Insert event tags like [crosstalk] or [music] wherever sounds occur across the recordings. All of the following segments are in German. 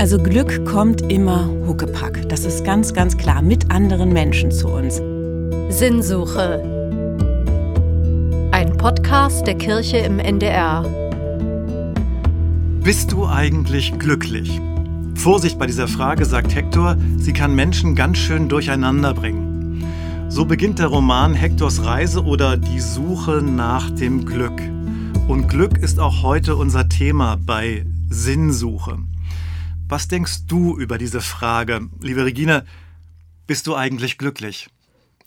Also Glück kommt immer Huckepack. Das ist ganz, ganz klar. Mit anderen Menschen zu uns. Sinnsuche. Ein Podcast der Kirche im NDR. Bist du eigentlich glücklich? Vorsicht bei dieser Frage, sagt Hector, sie kann Menschen ganz schön durcheinander bringen. So beginnt der Roman Hectors Reise oder Die Suche nach dem Glück. Und Glück ist auch heute unser Thema bei Sinnsuche. Was denkst du über diese Frage? Liebe Regine, bist du eigentlich glücklich?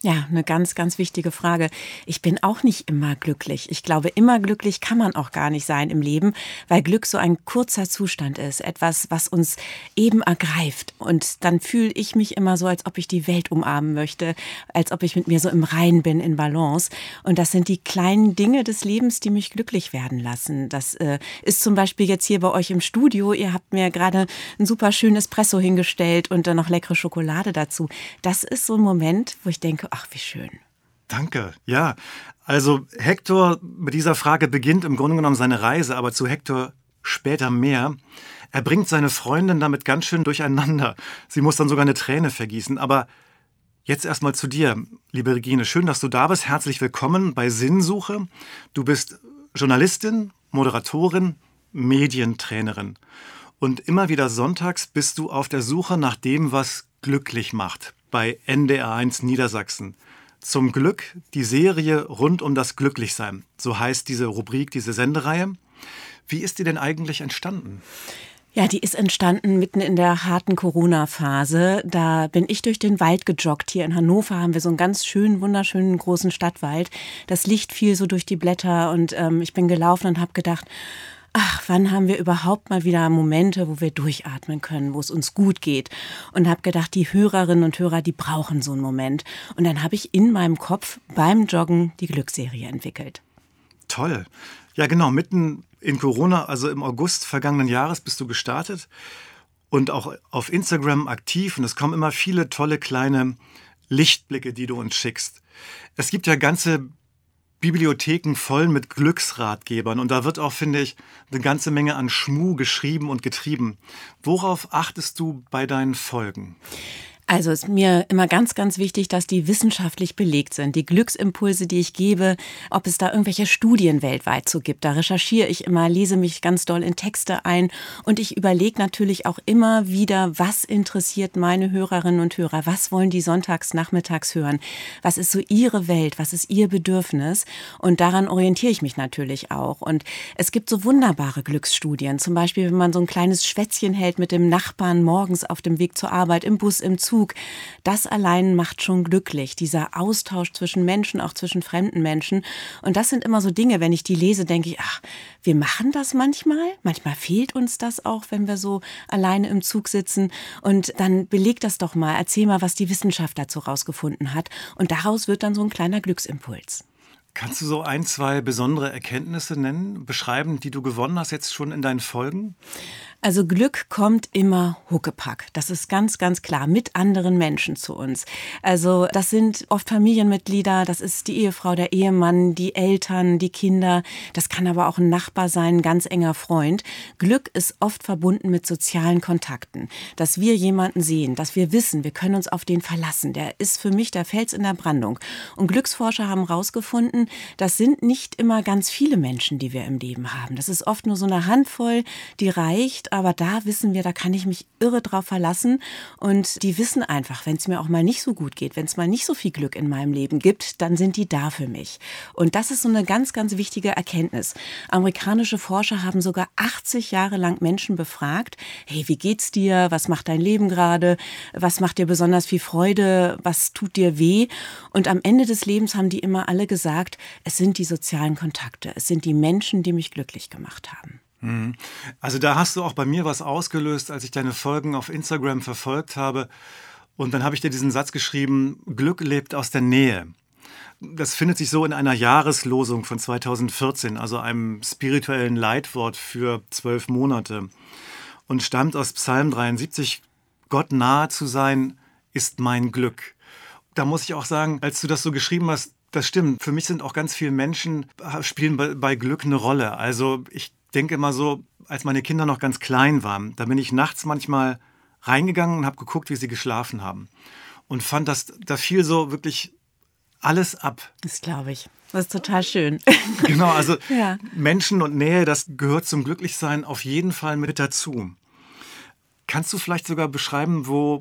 Ja, eine ganz, ganz wichtige Frage. Ich bin auch nicht immer glücklich. Ich glaube, immer glücklich kann man auch gar nicht sein im Leben, weil Glück so ein kurzer Zustand ist. Etwas, was uns eben ergreift. Und dann fühle ich mich immer so, als ob ich die Welt umarmen möchte, als ob ich mit mir so im Rein bin, in Balance. Und das sind die kleinen Dinge des Lebens, die mich glücklich werden lassen. Das äh, ist zum Beispiel jetzt hier bei euch im Studio. Ihr habt mir gerade ein super schönes Espresso hingestellt und dann noch leckere Schokolade dazu. Das ist so ein Moment, wo ich denke, Ach, wie schön. Danke. Ja, also Hector mit dieser Frage beginnt im Grunde genommen seine Reise, aber zu Hector später mehr. Er bringt seine Freundin damit ganz schön durcheinander. Sie muss dann sogar eine Träne vergießen. Aber jetzt erstmal zu dir, liebe Regine. Schön, dass du da bist. Herzlich willkommen bei Sinnsuche. Du bist Journalistin, Moderatorin, Medientrainerin. Und immer wieder sonntags bist du auf der Suche nach dem, was glücklich macht bei NDR1 Niedersachsen. Zum Glück die Serie rund um das Glücklichsein. So heißt diese Rubrik, diese Sendereihe. Wie ist die denn eigentlich entstanden? Ja, die ist entstanden mitten in der harten Corona-Phase. Da bin ich durch den Wald gejoggt. Hier in Hannover haben wir so einen ganz schönen, wunderschönen großen Stadtwald. Das Licht fiel so durch die Blätter und ähm, ich bin gelaufen und habe gedacht, ach, wann haben wir überhaupt mal wieder Momente, wo wir durchatmen können, wo es uns gut geht. Und habe gedacht, die Hörerinnen und Hörer, die brauchen so einen Moment. Und dann habe ich in meinem Kopf beim Joggen die Glücksserie entwickelt. Toll. Ja, genau, mitten in Corona, also im August vergangenen Jahres bist du gestartet und auch auf Instagram aktiv. Und es kommen immer viele tolle kleine Lichtblicke, die du uns schickst. Es gibt ja ganze Bibliotheken voll mit Glücksratgebern und da wird auch, finde ich, eine ganze Menge an Schmu geschrieben und getrieben. Worauf achtest du bei deinen Folgen? Also ist mir immer ganz, ganz wichtig, dass die wissenschaftlich belegt sind. Die Glücksimpulse, die ich gebe, ob es da irgendwelche Studien weltweit zu gibt. Da recherchiere ich immer, lese mich ganz doll in Texte ein und ich überlege natürlich auch immer wieder, was interessiert meine Hörerinnen und Hörer? Was wollen die sonntags, nachmittags hören? Was ist so ihre Welt? Was ist ihr Bedürfnis? Und daran orientiere ich mich natürlich auch. Und es gibt so wunderbare Glücksstudien. Zum Beispiel, wenn man so ein kleines Schwätzchen hält mit dem Nachbarn morgens auf dem Weg zur Arbeit, im Bus, im Zug, Zug. Das allein macht schon glücklich, dieser Austausch zwischen Menschen, auch zwischen fremden Menschen. Und das sind immer so Dinge, wenn ich die lese, denke ich, ach, wir machen das manchmal. Manchmal fehlt uns das auch, wenn wir so alleine im Zug sitzen. Und dann beleg das doch mal, erzähl mal, was die Wissenschaft dazu rausgefunden hat. Und daraus wird dann so ein kleiner Glücksimpuls. Kannst du so ein, zwei besondere Erkenntnisse nennen, beschreiben, die du gewonnen hast jetzt schon in deinen Folgen? Also Glück kommt immer Huckepack. Das ist ganz, ganz klar. Mit anderen Menschen zu uns. Also das sind oft Familienmitglieder, das ist die Ehefrau, der Ehemann, die Eltern, die Kinder. Das kann aber auch ein Nachbar sein, ein ganz enger Freund. Glück ist oft verbunden mit sozialen Kontakten. Dass wir jemanden sehen, dass wir wissen, wir können uns auf den verlassen. Der ist für mich der Fels in der Brandung. Und Glücksforscher haben herausgefunden, das sind nicht immer ganz viele Menschen, die wir im Leben haben. Das ist oft nur so eine Handvoll, die reicht aber da wissen wir, da kann ich mich irre drauf verlassen. Und die wissen einfach, wenn es mir auch mal nicht so gut geht, wenn es mal nicht so viel Glück in meinem Leben gibt, dann sind die da für mich. Und das ist so eine ganz, ganz wichtige Erkenntnis. Amerikanische Forscher haben sogar 80 Jahre lang Menschen befragt, hey, wie geht's dir? Was macht dein Leben gerade? Was macht dir besonders viel Freude? Was tut dir weh? Und am Ende des Lebens haben die immer alle gesagt, es sind die sozialen Kontakte, es sind die Menschen, die mich glücklich gemacht haben. Mhm. Also da hast du auch bei mir was ausgelöst, als ich deine Folgen auf Instagram verfolgt habe. Und dann habe ich dir diesen Satz geschrieben, Glück lebt aus der Nähe. Das findet sich so in einer Jahreslosung von 2014, also einem spirituellen Leitwort für zwölf Monate. Und stammt aus Psalm 73, Gott nahe zu sein, ist mein Glück. Da muss ich auch sagen, als du das so geschrieben hast, das stimmt. Für mich sind auch ganz viele Menschen, spielen bei, bei Glück eine Rolle. Also ich denke immer so, als meine Kinder noch ganz klein waren, da bin ich nachts manchmal reingegangen und habe geguckt, wie sie geschlafen haben. Und fand, dass da fiel so wirklich alles ab. Das glaube ich. Das ist total schön. [laughs] Genau, also ja. Menschen und Nähe, das gehört zum Glücklichsein auf jeden Fall mit dazu. Kannst du vielleicht sogar beschreiben, wo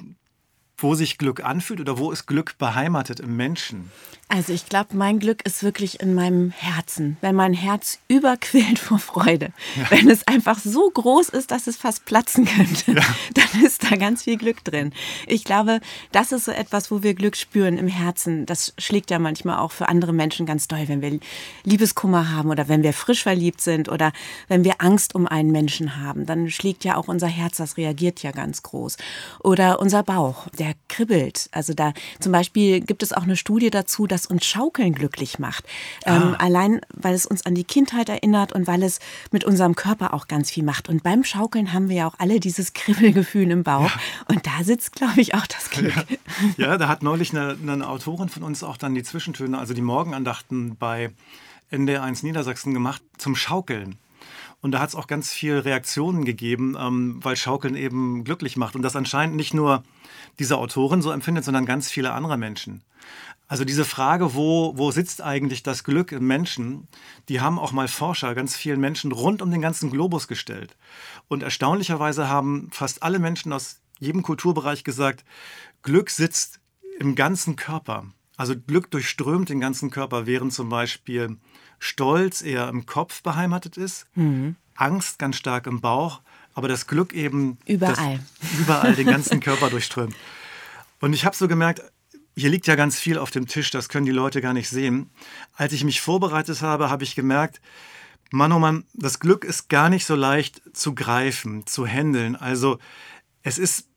wo sich Glück anfühlt oder wo ist Glück beheimatet im Menschen? Also ich glaube, mein Glück ist wirklich in meinem Herzen, wenn mein Herz überquillt vor Freude. Ja. Wenn es einfach so groß ist, dass es fast platzen könnte, ja. [laughs] dann ist da ganz viel Glück drin. Ich glaube, das ist so etwas, wo wir Glück spüren im Herzen. Das schlägt ja manchmal auch für andere Menschen ganz doll, wenn wir Liebeskummer haben oder wenn wir frisch verliebt sind oder wenn wir Angst um einen Menschen haben. Dann schlägt ja auch unser Herz, das reagiert ja ganz groß. Oder unser Bauch, der kribbelt. Also da zum Beispiel gibt es auch eine Studie dazu, dass uns Schaukeln glücklich macht. Ähm, ah. allein, weil es uns an die Kindheit erinnert und weil es mit unserem Körper auch ganz viel macht. Und beim Schaukeln haben wir ja auch alle dieses Kribbelgefühl im Bauch. Ja. Und da sitzt, glaube ich, auch das Glück. Ja. ja, da hat neulich eine, eine Autorin von uns auch dann die Zwischentöne, also die Morgenandachten bei NDR1 Niedersachsen gemacht zum Schaukeln. Und da hat es auch ganz viel Reaktionen gegeben, ähm, weil Schaukeln eben glücklich macht. Und das anscheinend nicht nur diese Autorin so empfindet, sondern ganz viele andere Menschen. Also diese Frage, wo, wo sitzt eigentlich das Glück im Menschen, die haben auch mal Forscher ganz vielen Menschen rund um den ganzen Globus gestellt. Und erstaunlicherweise haben fast alle Menschen aus jedem Kulturbereich gesagt, Glück sitzt im ganzen Körper. Also Glück durchströmt den ganzen Körper, während zum Beispiel Stolz eher im Kopf beheimatet ist, mhm. Angst ganz stark im Bauch, aber das Glück eben überall, überall den ganzen Körper durchströmt. Und ich habe so gemerkt, hier liegt ja ganz viel auf dem Tisch, das können die Leute gar nicht sehen. Als ich mich vorbereitet habe, habe ich gemerkt, Mann, oh Mann, das Glück ist gar nicht so leicht zu greifen, zu handeln. Also es ist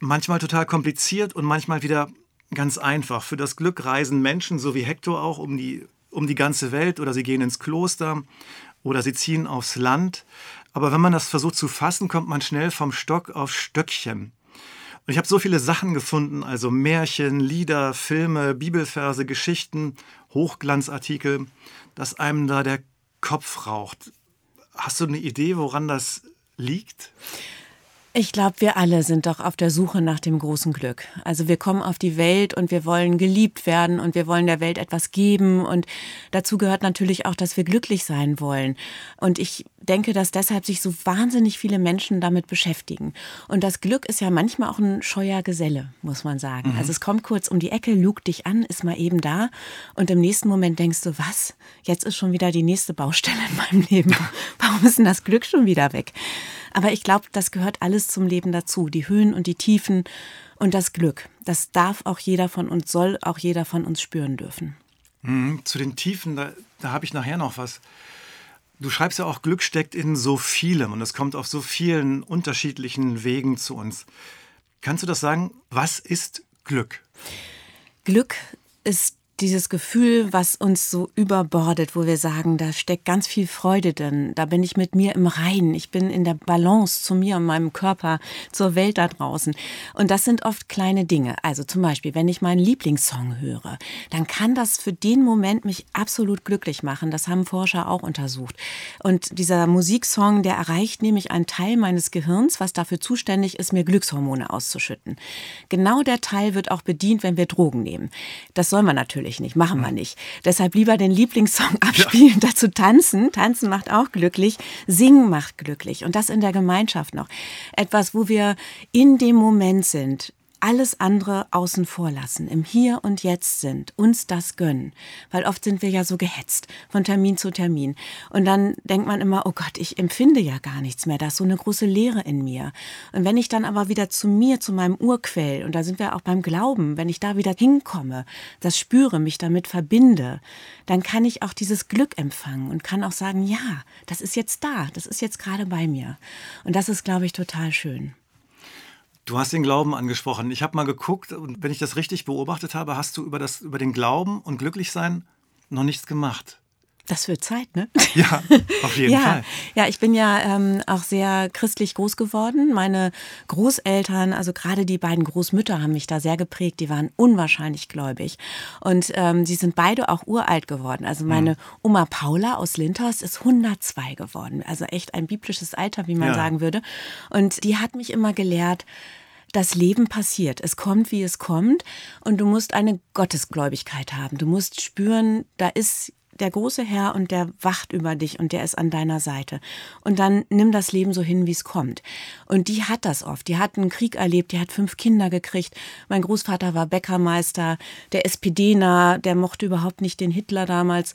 manchmal total kompliziert und manchmal wieder ganz einfach. Für das Glück reisen Menschen, so wie Hector auch, um die um die ganze Welt oder sie gehen ins Kloster oder sie ziehen aufs Land. Aber wenn man das versucht zu fassen, kommt man schnell vom Stock auf Stöckchen. Und ich habe so viele Sachen gefunden, also Märchen, Lieder, Filme, Bibelverse, Geschichten, Hochglanzartikel, dass einem da der Kopf raucht. Hast du eine Idee, woran das liegt? Ich glaube, wir alle sind doch auf der Suche nach dem großen Glück. Also wir kommen auf die Welt und wir wollen geliebt werden und wir wollen der Welt etwas geben. Und dazu gehört natürlich auch, dass wir glücklich sein wollen. Und ich denke, dass deshalb sich so wahnsinnig viele Menschen damit beschäftigen. Und das Glück ist ja manchmal auch ein scheuer Geselle, muss man sagen. Mhm. Also es kommt kurz um die Ecke, lugt dich an, ist mal eben da. Und im nächsten Moment denkst du, was? Jetzt ist schon wieder die nächste Baustelle in meinem Leben. [laughs] Warum ist denn das Glück schon wieder weg? Aber ich glaube, das gehört alles zum Leben dazu. Die Höhen und die Tiefen und das Glück. Das darf auch jeder von uns, soll auch jeder von uns spüren dürfen. Mhm, zu den Tiefen, da, da habe ich nachher noch was. Du schreibst ja auch, Glück steckt in so vielem und es kommt auf so vielen unterschiedlichen Wegen zu uns. Kannst du das sagen? Was ist Glück? Glück ist dieses Gefühl, was uns so überbordet, wo wir sagen, da steckt ganz viel Freude drin, da bin ich mit mir im Reinen, ich bin in der Balance zu mir und meinem Körper, zur Welt da draußen. Und das sind oft kleine Dinge. Also zum Beispiel, wenn ich meinen Lieblingssong höre, dann kann das für den Moment mich absolut glücklich machen. Das haben Forscher auch untersucht. Und dieser Musiksong, der erreicht nämlich einen Teil meines Gehirns, was dafür zuständig ist, mir Glückshormone auszuschütten. Genau der Teil wird auch bedient, wenn wir Drogen nehmen. Das soll man natürlich natürlich nicht, machen wir hm. nicht. Deshalb lieber den Lieblingssong abspielen, ja. [laughs] dazu tanzen. Tanzen macht auch glücklich, singen macht glücklich und das in der Gemeinschaft noch. Etwas, wo wir in dem Moment sind, alles andere außen vor lassen, im Hier und Jetzt sind, uns das gönnen. Weil oft sind wir ja so gehetzt von Termin zu Termin. Und dann denkt man immer, oh Gott, ich empfinde ja gar nichts mehr, da ist so eine große Leere in mir. Und wenn ich dann aber wieder zu mir, zu meinem Urquell, und da sind wir auch beim Glauben, wenn ich da wieder hinkomme, das spüre, mich damit verbinde, dann kann ich auch dieses Glück empfangen und kann auch sagen, ja, das ist jetzt da, das ist jetzt gerade bei mir. Und das ist, glaube ich, total schön. Du hast den Glauben angesprochen. Ich habe mal geguckt und wenn ich das richtig beobachtet habe, hast du über, das, über den Glauben und Glücklichsein noch nichts gemacht. Das wird Zeit, ne? Ja, auf jeden [laughs] ja. Fall. Ja, ich bin ja ähm, auch sehr christlich groß geworden. Meine Großeltern, also gerade die beiden Großmütter, haben mich da sehr geprägt. Die waren unwahrscheinlich gläubig. Und ähm, sie sind beide auch uralt geworden. Also meine Oma Paula aus Lindhorst ist 102 geworden. Also echt ein biblisches Alter, wie man Ja. sagen würde. Und die hat mich immer gelehrt, das Leben passiert. Es kommt, wie es kommt. Und du musst eine Gottesgläubigkeit haben. Du musst spüren, da ist der große Herr und der wacht über dich und der ist an deiner Seite. Und dann nimm das Leben so hin, wie es kommt. Und die hat das oft. Die hat einen Krieg erlebt, die hat fünf Kinder gekriegt. Mein Großvater war Bäckermeister, der SPD-nah, der mochte überhaupt nicht den Hitler damals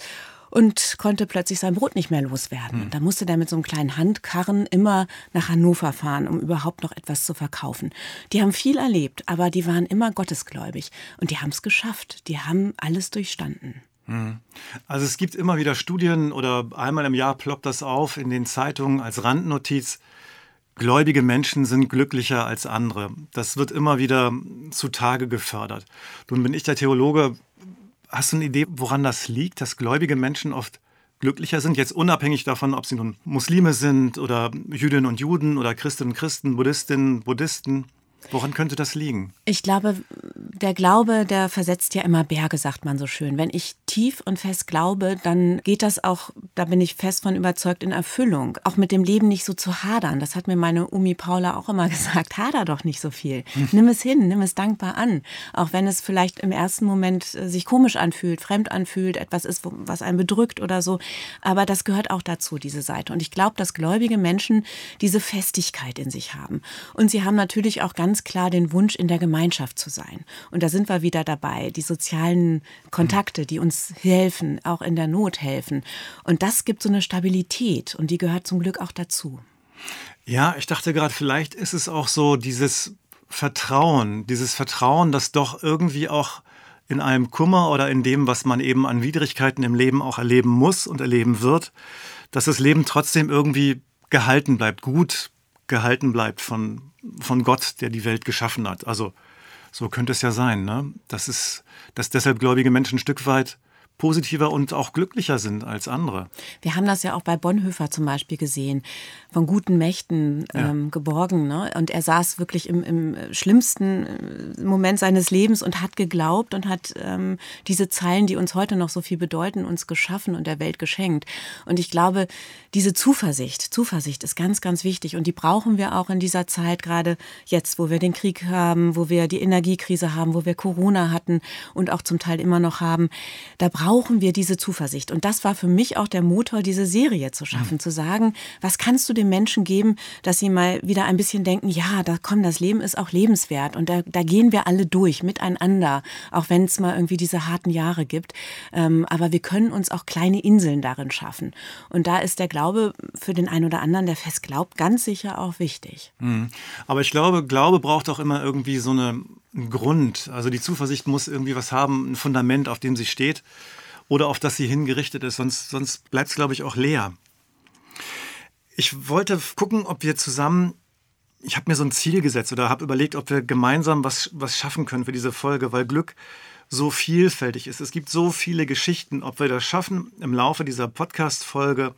und konnte plötzlich sein Brot nicht mehr loswerden. Und da musste der mit so einem kleinen Handkarren immer nach Hannover fahren, um überhaupt noch etwas zu verkaufen. Die haben viel erlebt, aber die waren immer gottesgläubig und die haben es geschafft. Die haben alles durchstanden. Also es gibt immer wieder Studien oder einmal im Jahr ploppt das auf in den Zeitungen als Randnotiz. Gläubige Menschen sind glücklicher als andere. Das wird immer wieder zutage gefördert. Nun bin ich der Theologe. Hast du eine Idee, woran das liegt, dass gläubige Menschen oft glücklicher sind? Jetzt unabhängig davon, ob sie nun Muslime sind oder Jüdinnen und Juden oder Christinnen und Christen, Buddhistinnen, Buddhisten. Woran könnte das liegen? Ich glaube, der Glaube, der versetzt ja immer Berge, sagt man so schön. Wenn ich tief und fest glaube, dann geht das auch, da bin ich fest von überzeugt, in Erfüllung. Auch mit dem Leben nicht so zu hadern. Das hat mir meine Umi Paula auch immer [laughs] gesagt. Hader doch nicht so viel. Nimm es hin, nimm es dankbar an. Auch wenn es vielleicht im ersten Moment äh, sich komisch anfühlt, fremd anfühlt, etwas ist, was einen bedrückt oder so. Aber das gehört auch dazu, diese Seite. Und ich glaube, dass gläubige Menschen diese Festigkeit in sich haben. Und sie haben natürlich auch ganz klar den Wunsch, in der Gemeinschaft zu sein. Und da sind wir wieder dabei, die sozialen Kontakte, die uns helfen, auch in der Not helfen. Und das gibt so eine Stabilität und die gehört zum Glück auch dazu. Ja, ich dachte gerade, vielleicht ist es auch so dieses Vertrauen, dieses Vertrauen, das doch irgendwie auch in einem Kummer oder in dem, was man eben an Widrigkeiten im Leben auch erleben muss und erleben wird, dass das Leben trotzdem irgendwie gehalten bleibt, gut gehalten bleibt von, von Gott, der die Welt geschaffen hat. Also so könnte es ja sein, ne? dass, es, dass deshalb gläubige Menschen ein Stück weit positiver und auch glücklicher sind als andere. Wir haben das ja auch bei Bonhoeffer zum Beispiel gesehen, von guten Mächten ähm, geborgen. Ne? Und er saß wirklich im, im schlimmsten äh, Moment seines Lebens und hat geglaubt und hat ähm, diese Zeilen, die uns heute noch so viel bedeuten, uns geschaffen und der Welt geschenkt. Und ich glaube, diese Zuversicht, Zuversicht ist ganz, ganz wichtig. Und die brauchen wir auch in dieser Zeit, gerade jetzt, wo wir den Krieg haben, wo wir die Energiekrise haben, wo wir Corona hatten und auch zum Teil immer noch haben. Da brauchen wir diese Zuversicht. Und das war für mich auch der Motor, diese Serie zu schaffen, zu sagen, was kannst du den Menschen geben, dass sie mal wieder ein bisschen denken, ja, da komm, das Leben ist auch lebenswert und da, da gehen wir alle durch, miteinander, auch wenn es mal irgendwie diese harten Jahre gibt. Ähm, aber wir können uns auch kleine Inseln darin schaffen. Und da ist der Glaube für den einen oder anderen, der fest glaubt, ganz sicher auch wichtig. Aber ich glaube, Glaube braucht auch immer irgendwie so eine, einen Grund. Also die Zuversicht muss irgendwie was haben, ein Fundament, auf dem sie steht oder auf das sie hingerichtet ist. Sonst, sonst bleibt es, glaube ich, auch leer. Ich wollte gucken, ob wir zusammen, ich habe mir so ein Ziel gesetzt oder habe überlegt, ob wir gemeinsam was, was schaffen können für diese Folge, weil Glück so vielfältig ist. Es gibt so viele Geschichten, ob wir das schaffen, im Laufe dieser Podcast-Folge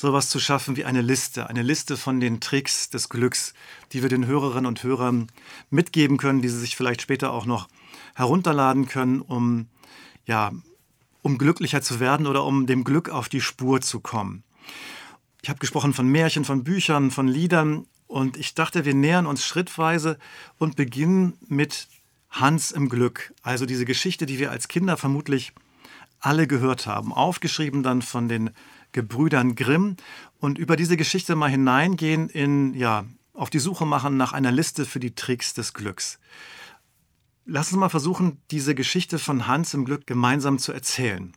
sowas zu schaffen wie eine Liste, eine Liste von den Tricks des Glücks, die wir den Hörerinnen und Hörern mitgeben können, die sie sich vielleicht später auch noch herunterladen können, um ja, um glücklicher zu werden oder um dem Glück auf die Spur zu kommen. Ich habe gesprochen von Märchen, von Büchern, von Liedern und ich dachte, wir nähern uns schrittweise und beginnen mit Hans im Glück, also diese Geschichte, die wir als Kinder vermutlich alle gehört haben, aufgeschrieben dann von den Gebrüdern Grimm und über diese Geschichte mal hineingehen in ja, auf die Suche machen nach einer Liste für die Tricks des Glücks. Lass uns mal versuchen, diese Geschichte von Hans im Glück gemeinsam zu erzählen.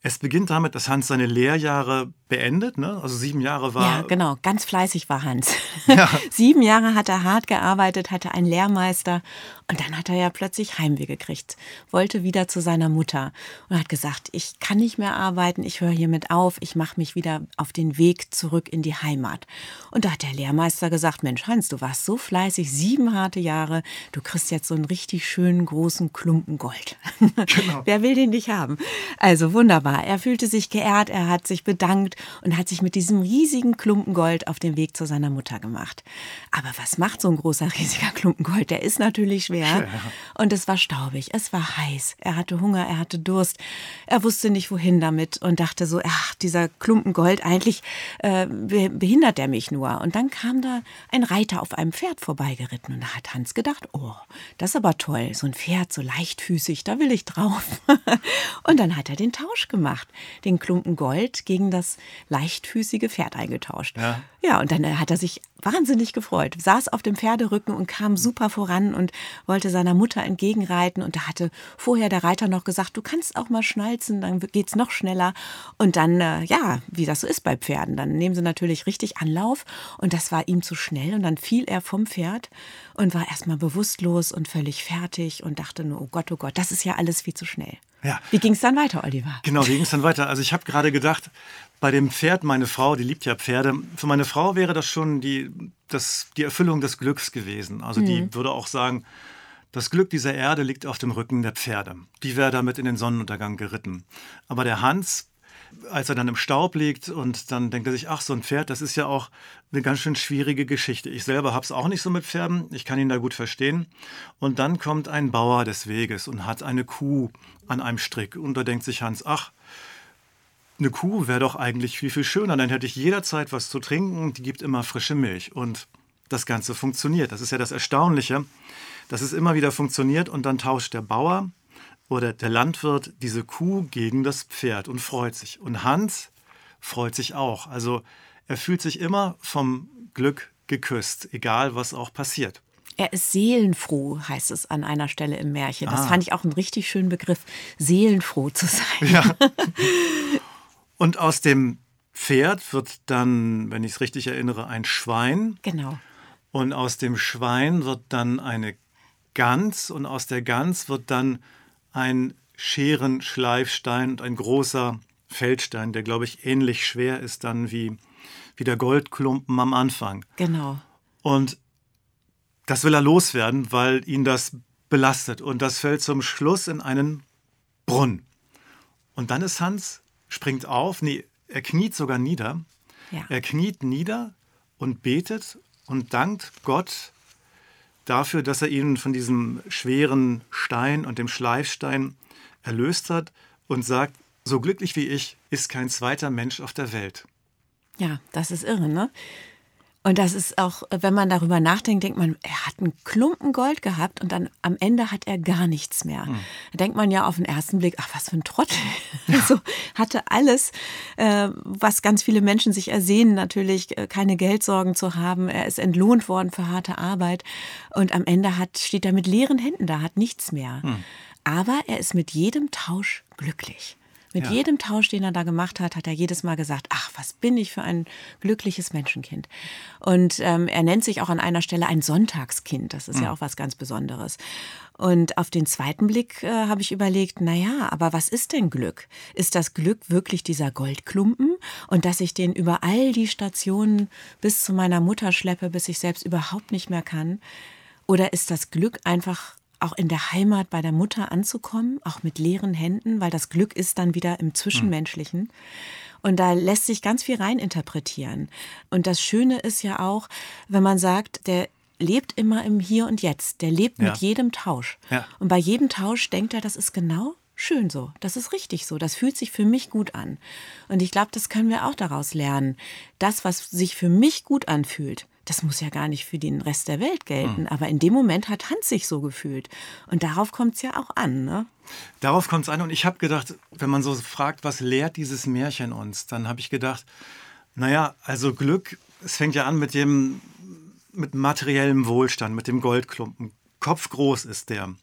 Es beginnt damit, dass Hans seine Lehrjahre beendet, ne? Also sieben Jahre war. Ja, genau, ganz fleißig war Hans. [laughs] Ja. [laughs] sieben Jahre hat er hart gearbeitet, hatte einen Lehrmeister und dann hat er ja plötzlich Heimweh gekriegt, wollte wieder zu seiner Mutter und hat gesagt, ich kann nicht mehr arbeiten, ich höre hiermit auf, ich mache mich wieder auf den Weg zurück in die Heimat. Und da hat der Lehrmeister gesagt, Mensch Hans, du warst so fleißig, sieben harte Jahre, du kriegst jetzt so einen richtig schönen großen Klumpen Gold. Genau. [laughs] Wer will den nicht haben? Also wunderbar, er fühlte sich geehrt, er hat sich bedankt und hat sich mit diesem riesigen Klumpen Gold auf den Weg zu seiner Mutter gemacht. Aber was macht so ein großer, [laughs] riesiger Klumpen Gold? Der ist natürlich schwer. Ja. Und es war staubig, es war heiß, er hatte Hunger, er hatte Durst. Er wusste nicht, wohin damit und dachte so, ach, dieser Klumpen Gold, eigentlich äh, behindert er mich nur. Und dann kam da ein Reiter auf einem Pferd vorbeigeritten und da hat Hans gedacht, oh, das ist aber toll, so ein Pferd, so leichtfüßig, da will ich drauf. [laughs] und dann hat er den Tausch gemacht, den Klumpen Gold gegen das leichtfüßige Pferd eingetauscht. Ja, ja und dann äh, hat er sich wahnsinnig gefreut, saß auf dem Pferderücken und kam super voran und wollte seiner Mutter entgegenreiten. Und da hatte vorher der Reiter noch gesagt, du kannst auch mal schnalzen, dann geht's noch schneller. Und dann, äh, ja, wie das so ist bei Pferden, dann nehmen sie natürlich richtig Anlauf. Und das war ihm zu schnell. Und dann fiel er vom Pferd und war erstmal bewusstlos und völlig fertig und dachte nur, oh Gott, oh Gott, das ist ja alles viel zu schnell. Ja. Wie ging es dann weiter, Oliver? Genau, wie ging es dann weiter? Also ich habe gerade gedacht, bei dem Pferd, meine Frau, die liebt ja Pferde, für meine Frau wäre das schon die, das, die Erfüllung des Glücks gewesen. Also mhm. die würde auch sagen, das Glück dieser Erde liegt auf dem Rücken der Pferde. Die wäre damit in den Sonnenuntergang geritten. Aber der Hans, als er dann im Staub liegt und dann denkt er sich, ach, so ein Pferd, das ist ja auch eine ganz schön schwierige Geschichte. Ich selber habe es auch nicht so mit Pferden, ich kann ihn da gut verstehen. Und dann kommt ein Bauer des Weges und hat eine Kuh an einem Strick. Und da denkt sich Hans, ach, eine Kuh wäre doch eigentlich viel, viel schöner. Dann hätte ich jederzeit was zu trinken, die gibt immer frische Milch. Und das Ganze funktioniert. Das ist ja das Erstaunliche, dass es immer wieder funktioniert und dann tauscht der Bauer oder der Landwirt diese Kuh gegen das Pferd und freut sich. Und Hans freut sich auch. Also er fühlt sich immer vom Glück geküsst, egal was auch passiert. Er ist seelenfroh, heißt es an einer Stelle im Märchen. Das ah. fand ich auch einen richtig schönen Begriff, seelenfroh zu sein. Ja. [laughs] Und aus dem Pferd wird dann, wenn ich es richtig erinnere, ein Schwein. Genau. Und aus dem Schwein wird dann eine Gans und aus der Gans wird dann ein Scherenschleifstein und ein großer Feldstein, der, glaube ich, ähnlich schwer ist dann wie, wie der Goldklumpen am Anfang. Genau. Und das will er loswerden, weil ihn das belastet. Und das fällt zum Schluss in einen Brunnen. Und dann ist Hans, springt auf, nee, er kniet sogar nieder. Ja. Er kniet nieder und betet und dankt Gott dafür, dass er ihn von diesem schweren Stein und dem Schleifstein erlöst hat und sagt, so glücklich wie ich ist kein zweiter Mensch auf der Welt. Ja, das ist irre, ne? Und das ist auch, wenn man darüber nachdenkt, denkt man, er hat einen Klumpen Gold gehabt und dann am Ende hat er gar nichts mehr. Hm. Da denkt man ja auf den ersten Blick, ach, was für ein Trottel. Ja. [laughs] Also hatte alles, äh, was ganz viele Menschen sich ersehnen, natürlich äh, keine Geldsorgen zu haben. Er ist entlohnt worden für harte Arbeit und am Ende hat, steht er mit leeren Händen da, hat nichts mehr. Hm. Aber er ist mit jedem Tausch glücklich. Mit ja. jedem Tausch, den er da gemacht hat, hat er jedes Mal gesagt, ach, was bin ich für ein glückliches Menschenkind. Und ähm, er nennt sich auch an einer Stelle ein Sonntagskind. Das ist mhm. ja auch was ganz Besonderes. Und auf den zweiten Blick äh, habe ich überlegt, na ja, aber was ist denn Glück? Ist das Glück wirklich dieser Goldklumpen und dass ich den über all die Stationen bis zu meiner Mutter schleppe, bis ich selbst überhaupt nicht mehr kann? Oder ist das Glück einfach auch in der Heimat bei der Mutter anzukommen, auch mit leeren Händen, weil das Glück ist dann wieder im Zwischenmenschlichen. Und da lässt sich ganz viel reininterpretieren. Und das Schöne ist ja auch, wenn man sagt, der lebt immer im Hier und Jetzt. Der lebt ja. mit jedem Tausch. Ja. Und bei jedem Tausch denkt er, das ist genau schön so. Das ist richtig so. Das fühlt sich für mich gut an. Und ich glaube, das können wir auch daraus lernen. Das, was sich für mich gut anfühlt, das muss ja gar nicht für den Rest der Welt gelten. Mhm. Aber in dem Moment hat Hans sich so gefühlt. Und darauf kommt es ja auch an. Ne? Darauf kommt es an. Und ich habe gedacht, wenn man so fragt, was lehrt dieses Märchen uns, dann habe ich gedacht, naja, also Glück, es fängt ja an mit dem, mit materiellem Wohlstand, mit dem Goldklumpen. Kopfgroß ist der.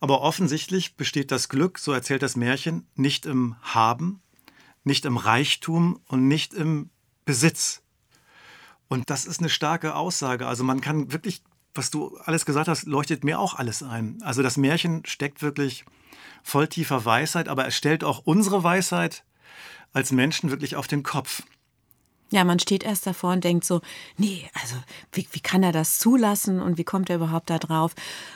Aber offensichtlich besteht das Glück, so erzählt das Märchen, nicht im Haben, nicht im Reichtum und nicht im Besitz. Und das ist eine starke Aussage. Also man kann wirklich, was du alles gesagt hast, leuchtet mir auch alles ein. Also das Märchen steckt wirklich voll tiefer Weisheit, aber es stellt auch unsere Weisheit als Menschen wirklich auf den Kopf. Ja, man steht erst davor und denkt so, nee, also wie, wie kann er das zulassen und wie kommt er überhaupt da drauf?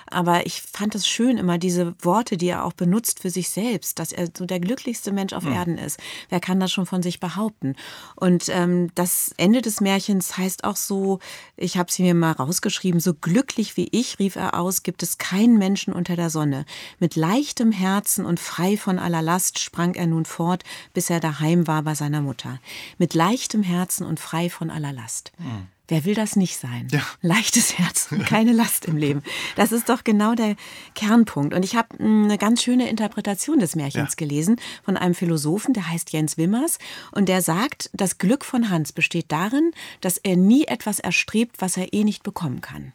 Aber ich fand es schön, immer diese Worte, die er auch benutzt für sich selbst, dass er so der glücklichste Mensch auf mhm. Erden ist. Wer kann das schon von sich behaupten? Und ähm, das Ende des Märchens heißt auch so, ich habe sie mir mal rausgeschrieben, so glücklich wie ich, rief er aus, gibt es keinen Menschen unter der Sonne. Mit leichtem Herzen und frei von aller Last sprang er nun fort, bis er daheim war bei seiner Mutter. Mit leichtem Herzen Herzen und frei von aller Last. Mhm. Wer will das nicht sein? Ja. Leichtes Herz und [laughs] keine Last im Leben. Das ist doch genau der Kernpunkt. Und ich habe hm, eine ganz schöne Interpretation des Märchens ja. gelesen von einem Philosophen, der heißt Jens Wimmers. Und der sagt, das Glück von Hans besteht darin, dass er nie etwas erstrebt, was er eh nicht bekommen kann.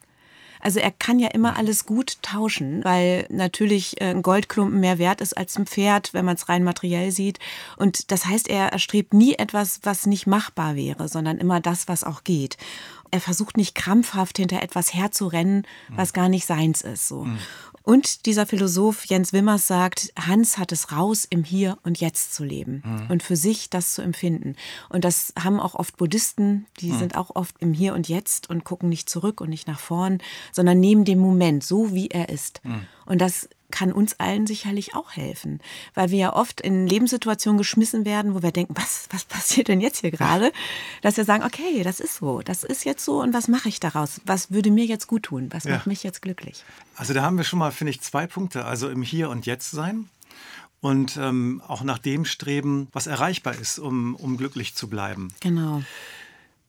Also er kann ja immer alles gut tauschen, weil natürlich äh, ein Goldklumpen mehr wert ist als ein Pferd, wenn man es rein materiell sieht. Und das heißt, er erstrebt nie etwas, was nicht machbar wäre, sondern immer das, was auch geht er versucht nicht krampfhaft hinter etwas herzurennen, was gar nicht seins ist. So. Und dieser Philosoph Jens Wimmers sagt, Hans hat es raus, im Hier und Jetzt zu leben mhm. und für sich das zu empfinden. Und das haben auch oft Buddhisten, die mhm. sind auch oft im Hier und Jetzt und gucken nicht zurück und nicht nach vorn, sondern nehmen den Moment so, wie er ist. Mhm. Und das kann uns allen sicherlich auch helfen, weil wir ja oft in Lebenssituationen geschmissen werden, wo wir denken, was, was passiert denn jetzt hier gerade? Dass wir sagen, okay, das ist so, das ist jetzt so und was mache ich daraus? Was würde mir jetzt gut tun? Was ja. macht mich jetzt glücklich? Also da haben wir schon mal, finde ich, zwei Punkte. Also im Hier und Jetzt sein und ähm, auch nach dem streben, was erreichbar ist, um, um glücklich zu bleiben. Genau.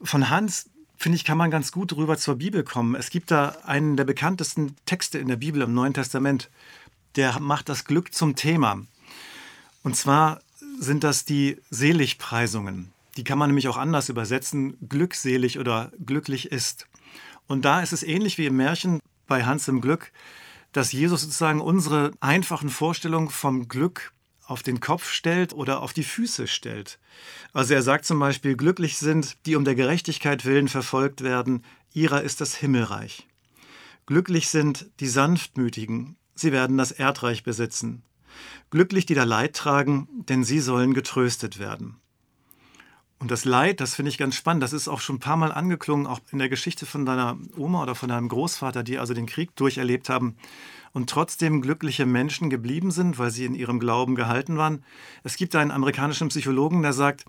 Von Hans finde ich, kann man ganz gut rüber zur Bibel kommen. Es gibt da einen der bekanntesten Texte in der Bibel im Neuen Testament der macht das Glück zum Thema. Und zwar sind das die Seligpreisungen. Die kann man nämlich auch anders übersetzen, glückselig oder glücklich ist. Und da ist es ähnlich wie im Märchen bei Hans im Glück, dass Jesus sozusagen unsere einfachen Vorstellungen vom Glück auf den Kopf stellt oder auf die Füße stellt. Also er sagt zum Beispiel, glücklich sind, die um der Gerechtigkeit willen verfolgt werden, ihrer ist das Himmelreich. Glücklich sind die Sanftmütigen, sie werden das Erdreich besitzen. Glücklich die da Leid tragen, denn sie sollen getröstet werden. Und das Leid, das finde ich ganz spannend, das ist auch schon ein paar Mal angeklungen, auch in der Geschichte von deiner Oma oder von deinem Großvater, die also den Krieg durcherlebt haben und trotzdem glückliche Menschen geblieben sind, weil sie in ihrem Glauben gehalten waren. Es gibt einen amerikanischen Psychologen, der sagt,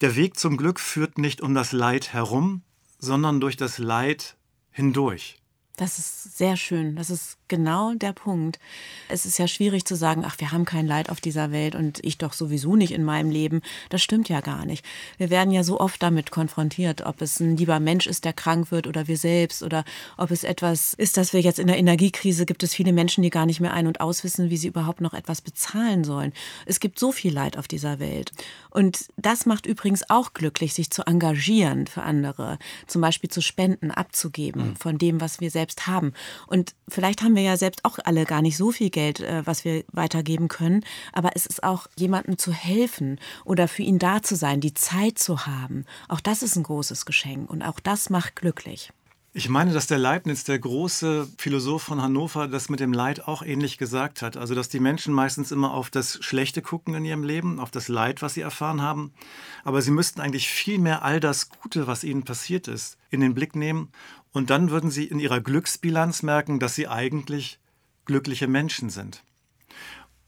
der Weg zum Glück führt nicht um das Leid herum, sondern durch das Leid hindurch. Das ist sehr schön. Das ist genau der Punkt. Es ist ja schwierig zu sagen, ach, wir haben kein Leid auf dieser Welt und ich doch sowieso nicht in meinem Leben. Das stimmt ja gar nicht. Wir werden ja so oft damit konfrontiert, ob es ein lieber Mensch ist, der krank wird oder wir selbst oder ob es etwas ist, dass wir jetzt in der Energiekrise gibt es viele Menschen, die gar nicht mehr ein- und auswissen, wie sie überhaupt noch etwas bezahlen sollen. Es gibt so viel Leid auf dieser Welt. Und das macht übrigens auch glücklich, sich zu engagieren für andere, zum Beispiel zu spenden, abzugeben mhm. von dem, was wir selbst selbst haben. Und vielleicht haben wir ja selbst auch alle gar nicht so viel Geld, äh, was wir weitergeben können. Aber es ist auch jemandem zu helfen oder für ihn da zu sein, die Zeit zu haben. Auch das ist ein großes Geschenk und auch das macht glücklich. Ich meine, dass der Leibniz, der große Philosoph von Hannover, das mit dem Leid auch ähnlich gesagt hat. Also, dass die Menschen meistens immer auf das Schlechte gucken in ihrem Leben, auf das Leid, was sie erfahren haben. Aber sie müssten eigentlich viel mehr all das Gute, was ihnen passiert ist, in den Blick nehmen und dann würden Sie in Ihrer Glücksbilanz merken, dass Sie eigentlich glückliche Menschen sind.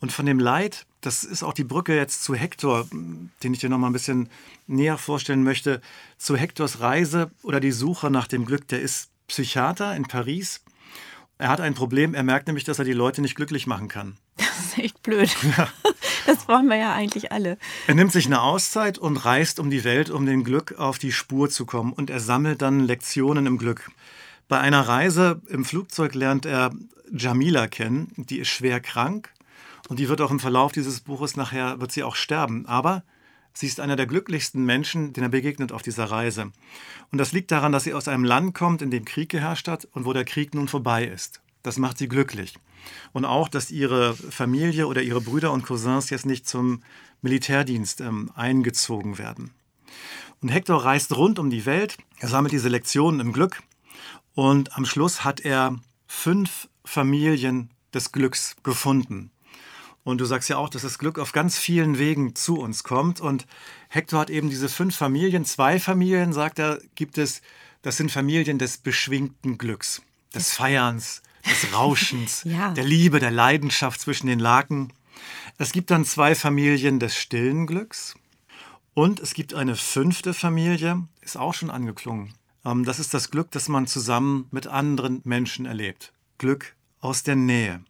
Und von dem Leid, das ist auch die Brücke jetzt zu Hector, den ich dir noch mal ein bisschen näher vorstellen möchte, zu Hectors Reise oder die Suche nach dem Glück. Der ist Psychiater in Paris. Er hat ein Problem, er merkt nämlich, dass er die Leute nicht glücklich machen kann. [laughs] Das ist echt blöd. Ja. [laughs] Das wollen wir ja eigentlich alle. Er nimmt sich eine Auszeit und reist um die Welt, um dem Glück auf die Spur zu kommen. Und er sammelt dann Lektionen im Glück. Bei einer Reise im Flugzeug lernt er Jamila kennen. Die ist schwer krank und die wird auch im Verlauf dieses Buches nachher wird sie auch sterben. Aber sie ist einer der glücklichsten Menschen, denen er begegnet auf dieser Reise. Und das liegt daran, dass sie aus einem Land kommt, in dem Krieg geherrscht hat und wo der Krieg nun vorbei ist. das macht sie glücklich. Und auch, dass ihre Familie oder ihre Brüder und Cousins jetzt nicht zum Militärdienst ähm, eingezogen werden. Und Hector reist rund um die Welt, er sammelt diese Lektionen im Glück und am Schluss hat er fünf Familien des Glücks gefunden. Und du sagst ja auch, dass das Glück auf ganz vielen Wegen zu uns kommt. Und Hector hat eben diese fünf Familien. Zwei Familien, sagt er, gibt es, das sind Familien des beschwingten Glücks, des Feierns, des [laughs] Rauschens, ja. der Liebe, der Leidenschaft zwischen den Laken. Es gibt dann zwei Familien des stillen Glücks. Und es gibt eine fünfte Familie, ist auch schon angeklungen. Ähm, das ist das Glück, das man zusammen mit anderen Menschen erlebt. Glück aus der Nähe.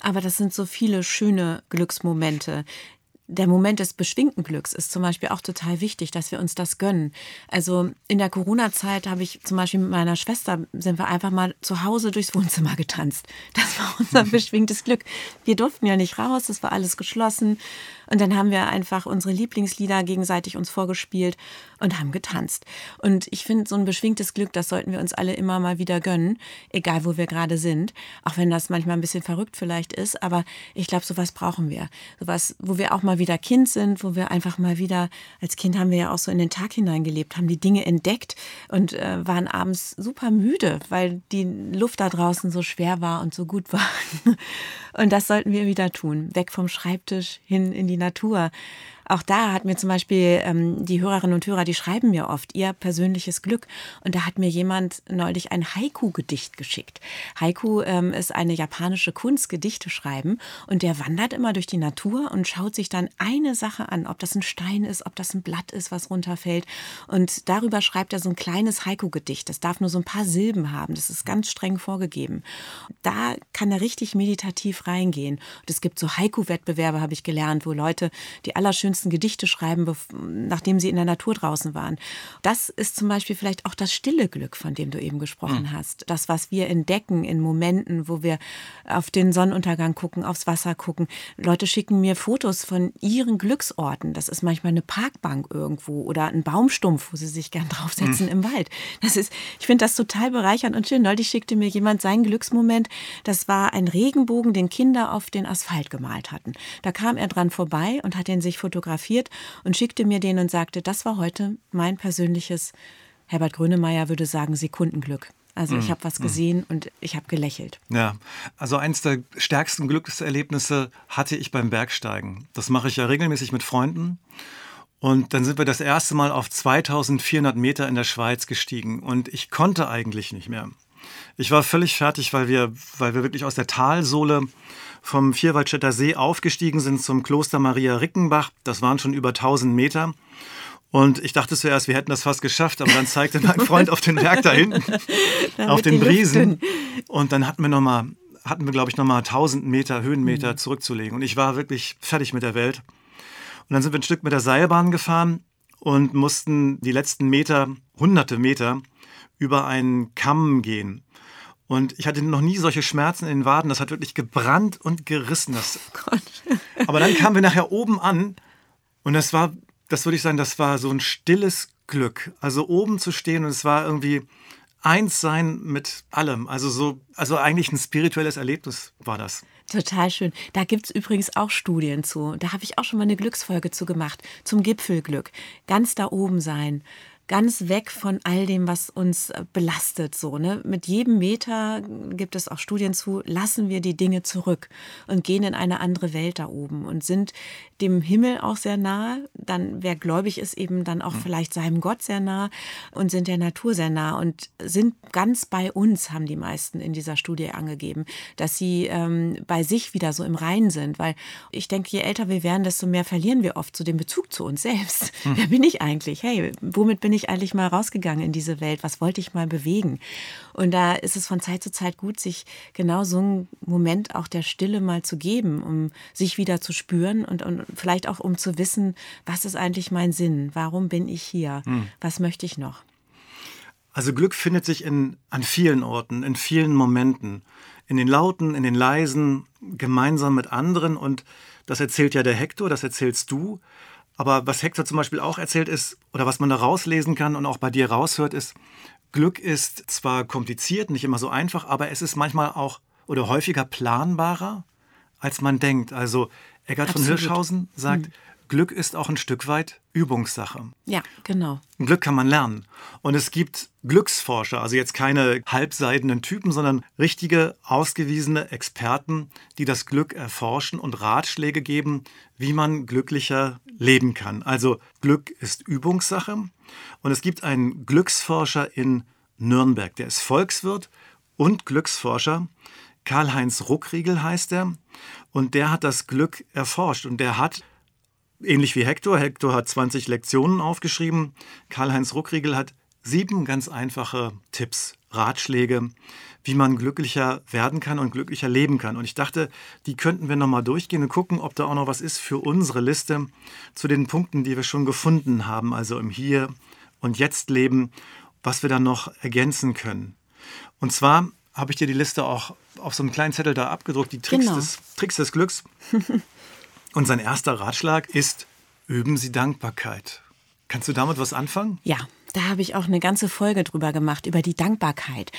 Aber das sind so viele schöne Glücksmomente der Moment des beschwingten Glücks ist zum Beispiel auch total wichtig, dass wir uns das gönnen. Also in der Corona-Zeit habe ich zum Beispiel mit meiner Schwester sind wir einfach mal zu Hause durchs Wohnzimmer getanzt. Das war [laughs] unser beschwingtes Glück. Wir durften ja nicht raus, es war alles geschlossen. Und dann haben wir einfach unsere Lieblingslieder gegenseitig uns vorgespielt und haben getanzt. Und ich finde, so ein beschwingtes Glück, das sollten wir uns alle immer mal wieder gönnen, egal wo wir gerade sind. Auch wenn das manchmal ein bisschen verrückt vielleicht ist. Aber ich glaube, sowas brauchen wir. Sowas, wo wir auch mal wieder Kind sind, wo wir einfach mal wieder, als Kind haben wir ja auch so in den Tag hineingelebt, haben die Dinge entdeckt und äh, waren abends super müde, weil die Luft da draußen so schwer war und so gut war. Und das sollten wir wieder tun. Weg vom Schreibtisch hin in die Natur. Auch da hat mir zum Beispiel ähm, die Hörerinnen und Hörer, die schreiben mir oft ihr persönliches Glück. Und da hat mir jemand neulich ein Haiku-Gedicht geschickt. Haiku ähm, ist eine japanische Kunst, Gedichte schreiben. Und der wandert immer durch die Natur und schaut sich dann eine Sache an, ob das ein Stein ist, ob das ein Blatt ist, was runterfällt. Und darüber schreibt er so ein kleines Haiku-Gedicht. Das darf nur so ein paar Silben haben. Das ist ganz streng vorgegeben. Da kann er richtig meditativ reingehen. Und es gibt so Haiku-Wettbewerbe, habe ich gelernt, wo Leute die allerschönsten schönsten Gedichte schreiben, nachdem sie in der Natur draußen waren. Das ist zum Beispiel vielleicht auch das stille Glück, von dem du eben gesprochen mhm. hast. Das, was wir entdecken in Momenten, wo wir auf den Sonnenuntergang gucken, aufs Wasser gucken. Leute schicken mir Fotos von ihren Glücksorten. Das ist manchmal eine Parkbank irgendwo oder ein Baumstumpf, wo sie sich gern [laughs] draufsetzen mhm. im Wald. Das ist, ich finde das total bereichernd und schön. Neulich schickte mir jemand seinen Glücksmoment. Das war ein Regenbogen, den Kinder auf den Asphalt gemalt hatten. Da kam er dran vorbei und hat den sich fotografiert und schickte mir den und sagte, das war heute mein persönliches, Herbert Grönemeyer würde sagen, Sekundenglück. Also ich mm, habe was mm. gesehen und ich habe gelächelt. Ja, also eins der stärksten Glückserlebnisse hatte ich beim Bergsteigen. Das mache ich ja regelmäßig mit Freunden. Und dann sind wir das erste Mal auf 2400 Meter in der Schweiz gestiegen und ich konnte eigentlich nicht mehr. Ich war völlig fertig, weil wir, weil wir wirklich aus der Talsohle vom Vierwaldstätter See aufgestiegen sind zum Kloster Maria Rickenbach. Das waren schon über 1000 Meter. Und ich dachte zuerst, wir hätten das fast geschafft, aber dann zeigte mein Freund auf den Berg da hinten, [laughs] auf den Briesen. Und dann hatten wir noch mal, hatten wir, glaube ich, nochmal 1000 Meter, Höhenmeter mhm. zurückzulegen. Und ich war wirklich fertig mit der Welt. Und dann sind wir ein Stück mit der Seilbahn gefahren und mussten die letzten Meter, hunderte Meter, über einen Kamm gehen. Und ich hatte noch nie solche Schmerzen in den Waden. Das hat wirklich gebrannt und gerissen. Das. Oh. [laughs] Aber dann kamen wir nachher oben an und das war, das würde ich sagen, das war so ein stilles Glück. Also oben zu stehen und es war irgendwie eins sein mit allem. Also so, also eigentlich ein spirituelles Erlebnis war das. Total schön. Da gibt es übrigens auch Studien zu. Da habe ich auch schon mal eine Glücksfolge zu gemacht. Zum Gipfelglück. Ganz da oben sein ganz weg von all dem, was uns äh, belastet. So, ne? Mit jedem Meter gibt es auch Studien zu, lassen wir die Dinge zurück und gehen in eine andere Welt da oben und sind dem Himmel auch sehr nahe. Dann, wer gläubig ist, eben dann auch mhm. vielleicht seinem Gott sehr nah und sind der Natur sehr nah und sind ganz bei uns, haben die meisten in dieser Studie angegeben, dass sie ähm, bei sich wieder so im Reinen sind. Weil ich denke, je älter wir werden, desto mehr verlieren wir oft so den Bezug zu uns selbst. Mhm. Wer bin ich eigentlich? Hey, womit bin ich ich eigentlich mal rausgegangen in diese Welt? Was wollte ich mal bewegen? Und da ist es von Zeit zu Zeit gut, sich genau so einen Moment auch der Stille mal zu geben, um sich wieder zu spüren und, und vielleicht auch um zu wissen, was ist eigentlich mein Sinn? Warum bin ich hier? Hm. Was möchte ich noch? Also Glück findet sich in, an vielen Orten, in vielen Momenten. In den Lauten, in den Leisen, gemeinsam mit anderen. Und das erzählt ja der Hektor, das erzählst du. Aber was Hector zum Beispiel auch erzählt ist, oder was man da rauslesen kann und auch bei dir raushört, ist, Glück ist zwar kompliziert, nicht immer so einfach, aber es ist manchmal auch oder häufiger planbarer, als man denkt. Also Absolut. von Hirschhausen sagt, hm. Glück ist auch ein Stück weit Übungssache. Ja, genau. Glück kann man lernen. Und es gibt Glücksforscher, also jetzt keine halbseidenen Typen, sondern richtige, ausgewiesene Experten, die das Glück erforschen und Ratschläge geben, wie man glücklicher leben kann. Also Glück ist Übungssache. Und es gibt einen Glücksforscher in Nürnberg, der ist Volkswirt und Glücksforscher. Karl-Heinz Ruckriegel heißt er. Und der hat das Glück erforscht. Und der hat ähnlich wie Hector. Hector hat 20 Lektionen aufgeschrieben. Karl-Heinz Ruckriegel hat sieben ganz einfache Tipps, Ratschläge, wie man glücklicher werden kann und glücklicher leben kann. Und ich dachte, die könnten wir nochmal durchgehen und gucken, ob da auch noch was ist für unsere Liste zu den Punkten, die wir schon gefunden haben, also im Hier und Jetzt leben, was wir dann noch ergänzen können. Und zwar habe ich dir die Liste auch auf so einem kleinen Zettel da abgedruckt, die Tricks, genau. des, Tricks des Glücks. [laughs] Und sein erster Ratschlag ist, üben Sie Dankbarkeit. Kannst du damit was anfangen? Ja, da habe ich auch eine ganze Folge drüber gemacht, über die Dankbarkeit.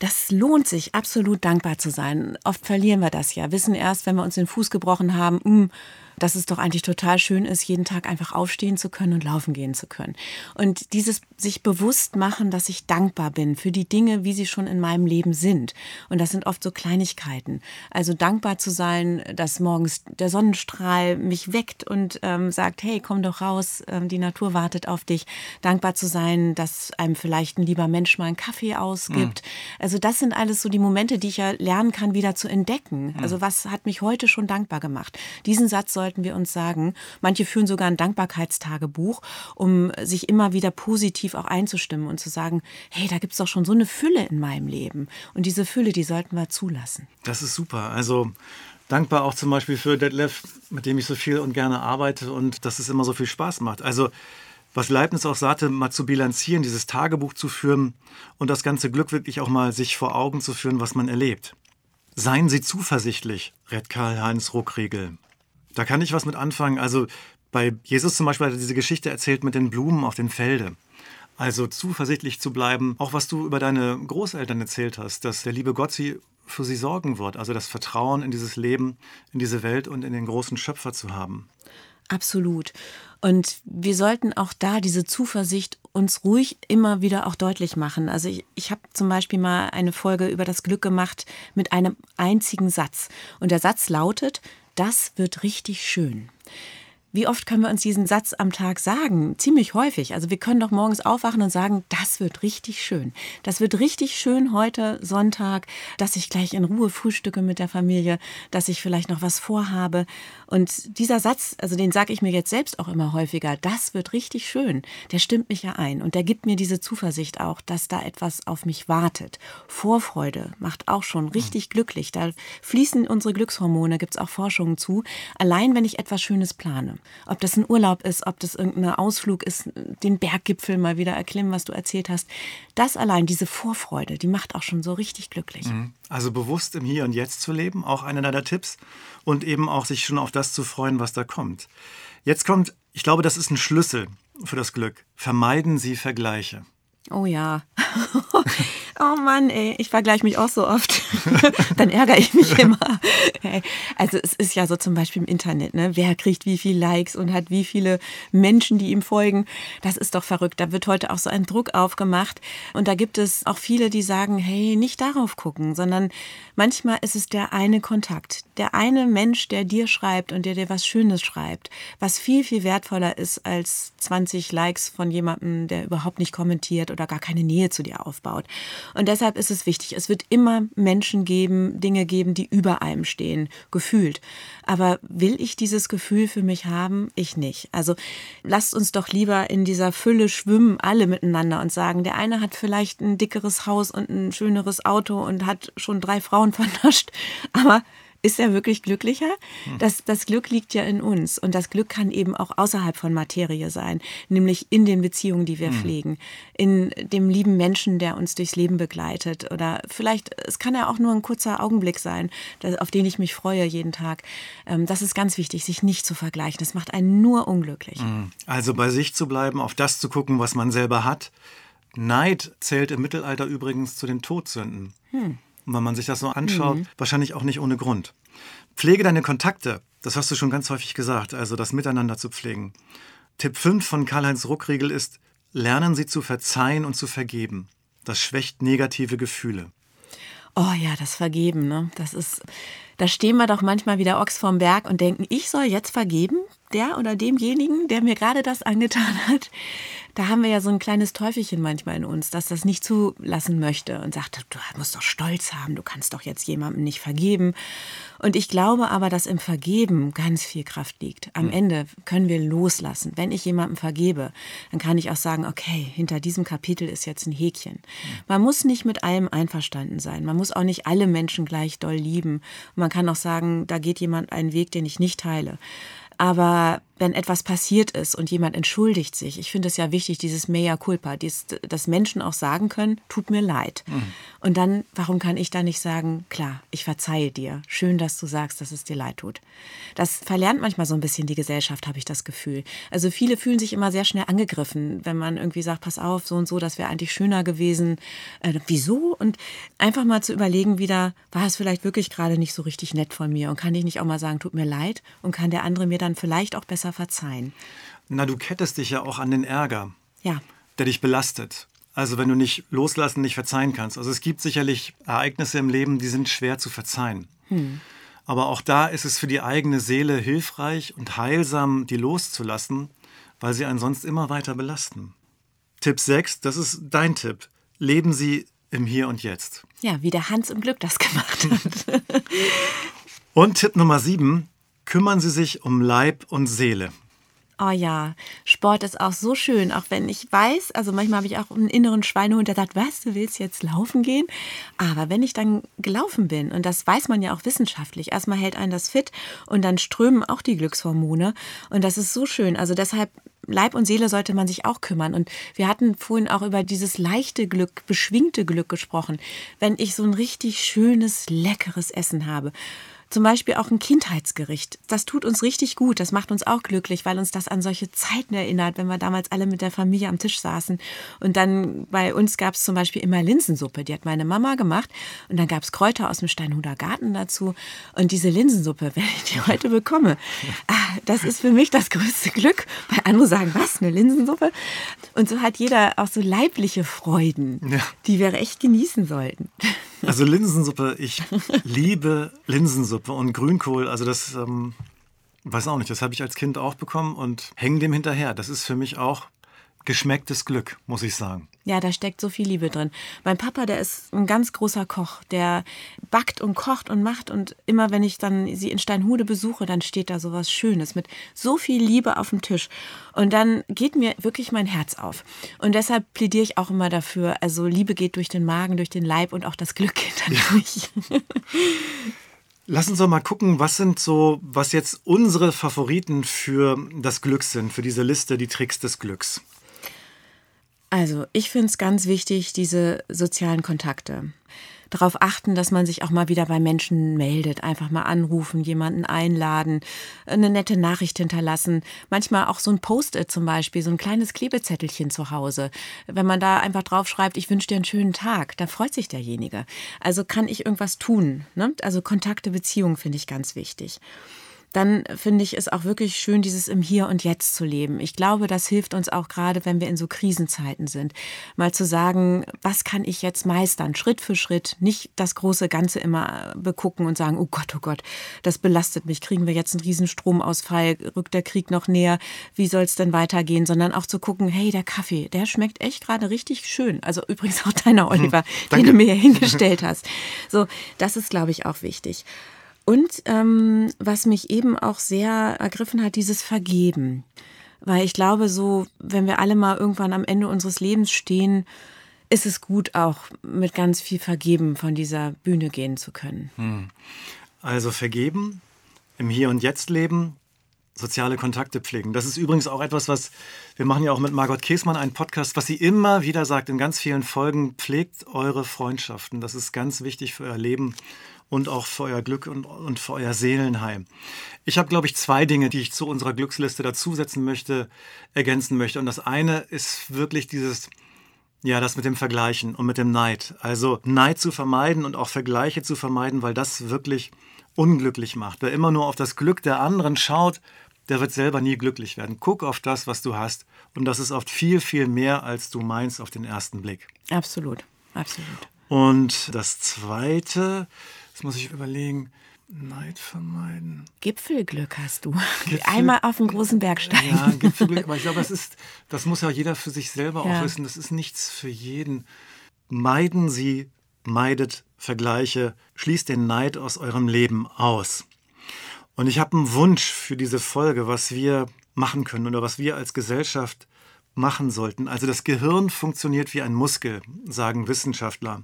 Das lohnt sich, absolut dankbar zu sein. Oft verlieren wir das ja, wissen erst, wenn wir uns den Fuß gebrochen haben, mh, hm, dass es doch eigentlich total schön ist, jeden Tag einfach aufstehen zu können und laufen gehen zu können. Und dieses sich bewusst machen, dass ich dankbar bin für die Dinge, wie sie schon in meinem Leben sind. Und das sind oft so Kleinigkeiten. Also dankbar zu sein, dass morgens der Sonnenstrahl mich weckt und ähm, sagt, hey, komm doch raus, ähm, die Natur wartet auf dich. Dankbar zu sein, dass einem vielleicht ein lieber Mensch mal einen Kaffee ausgibt. Mhm. Also das sind alles so die Momente, die ich ja lernen kann, wieder zu entdecken. Mhm. Also was hat mich heute schon dankbar gemacht? Diesen Satz soll sollten wir uns sagen. Manche führen sogar ein Dankbarkeitstagebuch, um sich immer wieder positiv auch einzustimmen und zu sagen, hey, da gibt es doch schon so eine Fülle in meinem Leben. Und diese Fülle, die sollten wir zulassen. Das ist super. Also dankbar auch zum Beispiel für Detlef, mit dem ich so viel und gerne arbeite und dass es immer so viel Spaß macht. Also was Leibniz auch sagte, mal zu bilanzieren, dieses Tagebuch zu führen und das ganze Glück wirklich auch mal sich vor Augen zu führen, was man erlebt. Seien Sie zuversichtlich, rät Karl-Heinz Ruckriegel. Da kann ich was mit anfangen. Also bei Jesus zum Beispiel hat er diese Geschichte erzählt mit den Blumen auf den Felde. Also zuversichtlich zu bleiben, auch was du über deine Großeltern erzählt hast, dass der liebe Gott sie für sie sorgen wird. Also das Vertrauen in dieses Leben, in diese Welt und in den großen Schöpfer zu haben. Absolut. Und wir sollten auch da diese Zuversicht uns ruhig immer wieder auch deutlich machen. Also ich, ich habe zum Beispiel mal eine Folge über das Glück gemacht mit einem einzigen Satz. Und der Satz lautet, das wird richtig schön. Wie oft können wir uns diesen Satz am Tag sagen? Ziemlich häufig. Also wir können doch morgens aufwachen und sagen, das wird richtig schön. Das wird richtig schön heute Sonntag, dass ich gleich in Ruhe frühstücke mit der Familie, dass ich vielleicht noch was vorhabe. Und dieser Satz, also den sage ich mir jetzt selbst auch immer häufiger, das wird richtig schön. Der stimmt mich ja ein und der gibt mir diese Zuversicht auch, dass da etwas auf mich wartet. Vorfreude macht auch schon richtig glücklich. Da fließen unsere Glückshormone, gibt es auch Forschungen zu. Allein wenn ich etwas Schönes plane. Ob das ein Urlaub ist, ob das irgendein Ausflug ist, den Berggipfel mal wieder erklimmen, was du erzählt hast. Das allein, diese Vorfreude, die macht auch schon so richtig glücklich. Mhm. Also bewusst im Hier und Jetzt zu leben, auch einer deiner Tipps. Und eben auch sich schon auf das zu freuen, was da kommt. Jetzt kommt, ich glaube, das ist ein Schlüssel für das Glück. Vermeiden Sie Vergleiche. Oh ja. [laughs] Oh Mann, ey, ich vergleiche mich auch so oft. [laughs] Dann ärgere ich mich immer. Also es ist ja so zum Beispiel im Internet, ne? Wer kriegt wie viele Likes und hat wie viele Menschen, die ihm folgen. Das ist doch verrückt. Da wird heute auch so ein Druck aufgemacht. Und da gibt es auch viele, die sagen, hey, nicht darauf gucken, sondern manchmal ist es der eine Kontakt. Der eine Mensch, der dir schreibt und der dir was Schönes schreibt, was viel, viel wertvoller ist als 20 Likes von jemandem, der überhaupt nicht kommentiert oder gar keine Nähe zu dir aufbaut. Und deshalb ist es wichtig, es wird immer Menschen geben, Dinge geben, die über einem stehen, gefühlt. Aber will ich dieses Gefühl für mich haben? Ich nicht. Also lasst uns doch lieber in dieser Fülle schwimmen, alle miteinander und sagen, der eine hat vielleicht ein dickeres Haus und ein schöneres Auto und hat schon drei Frauen [laughs] vernascht, aber ist er wirklich glücklicher? Hm. Das, das Glück liegt ja in uns und das Glück kann eben auch außerhalb von Materie sein, nämlich in den Beziehungen, die wir mhm. pflegen, in dem lieben Menschen, der uns durchs Leben begleitet oder vielleicht, es kann ja auch nur ein kurzer Augenblick sein, auf den ich mich freue jeden Tag. Ähm, das ist ganz wichtig, sich nicht zu vergleichen. Das macht einen nur unglücklich. Hm. Also bei sich zu bleiben, auf das zu gucken, was man selber hat. Neid zählt im Mittelalter übrigens zu den Todsünden. Hm. Und wenn man sich das so anschaut, mhm. wahrscheinlich auch nicht ohne Grund. Pflege deine Kontakte. Das hast du schon ganz häufig gesagt, also das Miteinander zu pflegen. Tipp 5 von Karl-Heinz Ruckriegel ist, lernen Sie zu verzeihen und zu vergeben. Das schwächt negative Gefühle. Oh ja, das Vergeben, ne? Das ist, da stehen wir doch manchmal wieder Ochs vorm Berg und denken, ich soll jetzt vergeben, der oder demjenigen, der mir gerade das angetan hat da haben wir ja so ein kleines Teufelchen manchmal in uns, dass das nicht zulassen möchte und sagt, du musst doch Stolz haben, du kannst doch jetzt jemandem nicht vergeben. Und ich glaube aber, dass im Vergeben ganz viel Kraft liegt. Am hm. Ende können wir loslassen. Wenn ich jemandem vergebe, dann kann ich auch sagen, okay, hinter diesem Kapitel ist jetzt ein Häkchen. Hm. Man muss nicht mit allem einverstanden sein. Man muss auch nicht alle Menschen gleich doll lieben. Und man kann auch sagen, da geht jemand einen Weg, den ich nicht teile. Aber wenn etwas passiert ist und jemand entschuldigt sich, ich finde es ja wichtig, dieses mea culpa, dies, dass Menschen auch sagen können, tut mir leid. Mhm. Und dann, warum kann ich da nicht sagen, klar, ich verzeihe dir. Schön, dass du sagst, dass es dir leid tut. Das verlernt manchmal so ein bisschen die Gesellschaft, habe ich das Gefühl. Also viele fühlen sich immer sehr schnell angegriffen, wenn man irgendwie sagt, pass auf, so und so, das wäre eigentlich schöner gewesen. Äh, wieso? Und einfach mal zu überlegen wieder, war es vielleicht wirklich gerade nicht so richtig nett von mir und kann ich nicht auch mal sagen, tut mir leid und kann der andere mir dann vielleicht auch besser besser verzeihen. Na, du kettest dich ja auch an den Ärger, ja. der dich belastet. Also wenn du nicht loslassen, nicht verzeihen kannst. Also es gibt sicherlich Ereignisse im Leben, die sind schwer zu verzeihen. Hm. Aber auch da ist es für die eigene Seele hilfreich und heilsam, die loszulassen, weil sie einen sonst immer weiter belasten. Tipp 6, das ist dein Tipp. Leben Sie im Hier und Jetzt. Ja, wie der Hans im Glück das gemacht hat. [laughs] und Tipp Nummer 7, kümmern Sie sich um Leib und Seele. Oh ja, Sport ist auch so schön, auch wenn ich weiß, also manchmal habe ich auch einen inneren Schweinehund, der sagt, was, du willst jetzt laufen gehen? Aber wenn ich dann gelaufen bin, und das weiß man ja auch wissenschaftlich, erstmal hält einen das fit und dann strömen auch die Glückshormone und das ist so schön. Also deshalb Leib und Seele sollte man sich auch kümmern. Und wir hatten vorhin auch über dieses leichte Glück, beschwingte Glück gesprochen. Wenn ich so ein richtig schönes, leckeres Essen habe zum Beispiel auch ein Kindheitsgericht. Das tut uns richtig gut. Das macht uns auch glücklich, weil uns das an solche Zeiten erinnert, wenn wir damals alle mit der Familie am Tisch saßen. Und dann bei uns gab es zum Beispiel immer Linsensuppe. Die hat meine Mama gemacht. Und dann gab es Kräuter aus dem Steinhuder Garten dazu. Und diese Linsensuppe, [laughs] wenn ich die heute bekomme, ah, das ist für mich das größte Glück. Weil andere sagen, was, eine Linsensuppe? Und so hat jeder auch so leibliche Freuden, ja. die wir echt genießen sollten. Also Linsensuppe, ich liebe Linsensuppe und Grünkohl. Also das, ähm, weiß auch nicht, das habe ich als Kind auch bekommen und hänge dem hinterher. Das ist für mich auch geschmecktes Glück, muss ich sagen. Ja, da steckt so viel Liebe drin. Mein Papa, der ist ein ganz großer Koch, der backt und kocht und macht und immer wenn ich dann sie in Steinhude besuche, dann steht da so was Schönes mit so viel Liebe auf dem Tisch und dann geht mir wirklich mein Herz auf. Und deshalb plädiere ich auch immer dafür, also Liebe geht durch den Magen, durch den Leib und auch das Glück geht dann durch. [laughs] Lass uns doch mal gucken, was sind so, was jetzt unsere Favoriten für das Glück sind, für diese Liste, die Tricks des Glücks. Also, ich finde es ganz wichtig, diese sozialen Kontakte. Darauf achten, dass man sich auch mal wieder bei Menschen meldet. Einfach mal anrufen, jemanden einladen, eine nette Nachricht hinterlassen. Manchmal auch so ein Post-it zum Beispiel, so ein kleines Klebezettelchen zu Hause. Wenn man da einfach drauf schreibt, ich wünsche dir einen schönen Tag, da freut sich derjenige. Also kann ich irgendwas tun. Ne? Also Kontakte, Beziehungen finde ich ganz wichtig dann finde ich es auch wirklich schön, dieses im Hier und Jetzt zu leben. Ich glaube, das hilft uns auch gerade, wenn wir in so Krisenzeiten sind. Mal zu sagen, was kann ich jetzt meistern, Schritt für Schritt, nicht das große Ganze immer begucken und sagen, oh Gott, oh Gott, das belastet mich, kriegen wir jetzt einen riesen Stromausfall, rückt der Krieg noch näher, wie soll es denn weitergehen, sondern auch zu gucken, hey, der Kaffee, der schmeckt echt gerade richtig schön. Also [laughs] übrigens auch deiner, Oliver, hm, den du mir hier hingestellt hast. So, das ist, glaube ich, auch wichtig. Und ähm, was mich eben auch sehr ergriffen hat, dieses Vergeben. Weil ich glaube, so, wenn wir alle mal irgendwann am Ende unseres Lebens stehen, ist es gut, auch mit ganz viel Vergeben von dieser Bühne gehen zu können. Hm. Also vergeben, im Hier und Jetzt leben, soziale Kontakte pflegen. Das ist übrigens auch etwas, was wir machen ja auch mit Margot Käßmann einen Podcast, was sie immer wieder sagt in ganz vielen Folgen, pflegt eure Freundschaften. Das ist ganz wichtig für euer Leben und auch für euer Glück und, und für euer Seelenheim. Ich habe, glaube ich, zwei Dinge, die ich zu unserer Glücksliste dazusetzen möchte, ergänzen möchte. Und das eine ist wirklich dieses, Ja, das mit dem Vergleichen und mit dem Neid. Also Neid zu vermeiden und auch Vergleiche zu vermeiden, weil das wirklich unglücklich macht. Wer immer nur auf das Glück der anderen schaut, der wird selber nie glücklich werden. Guck auf das, was du hast. Und das ist oft viel, viel mehr, als du meinst auf den ersten Blick. Absolut, absolut. Und das Zweite, das muss ich überlegen, Neid vermeiden. Gipfelglück hast du. Gipfel, Einmal auf den großen Berg steigen. Ja, Gipfelglück, aber ich glaube, das ist, das muss ja jeder für sich selber ja. auch wissen. Das ist nichts für jeden. Meiden Sie, meidet Vergleiche, schließt den Neid aus eurem Leben aus. Und ich habe einen Wunsch für diese Folge, was wir machen können oder was wir als Gesellschaft machen sollten. Also das Gehirn funktioniert wie ein Muskel, sagen Wissenschaftler.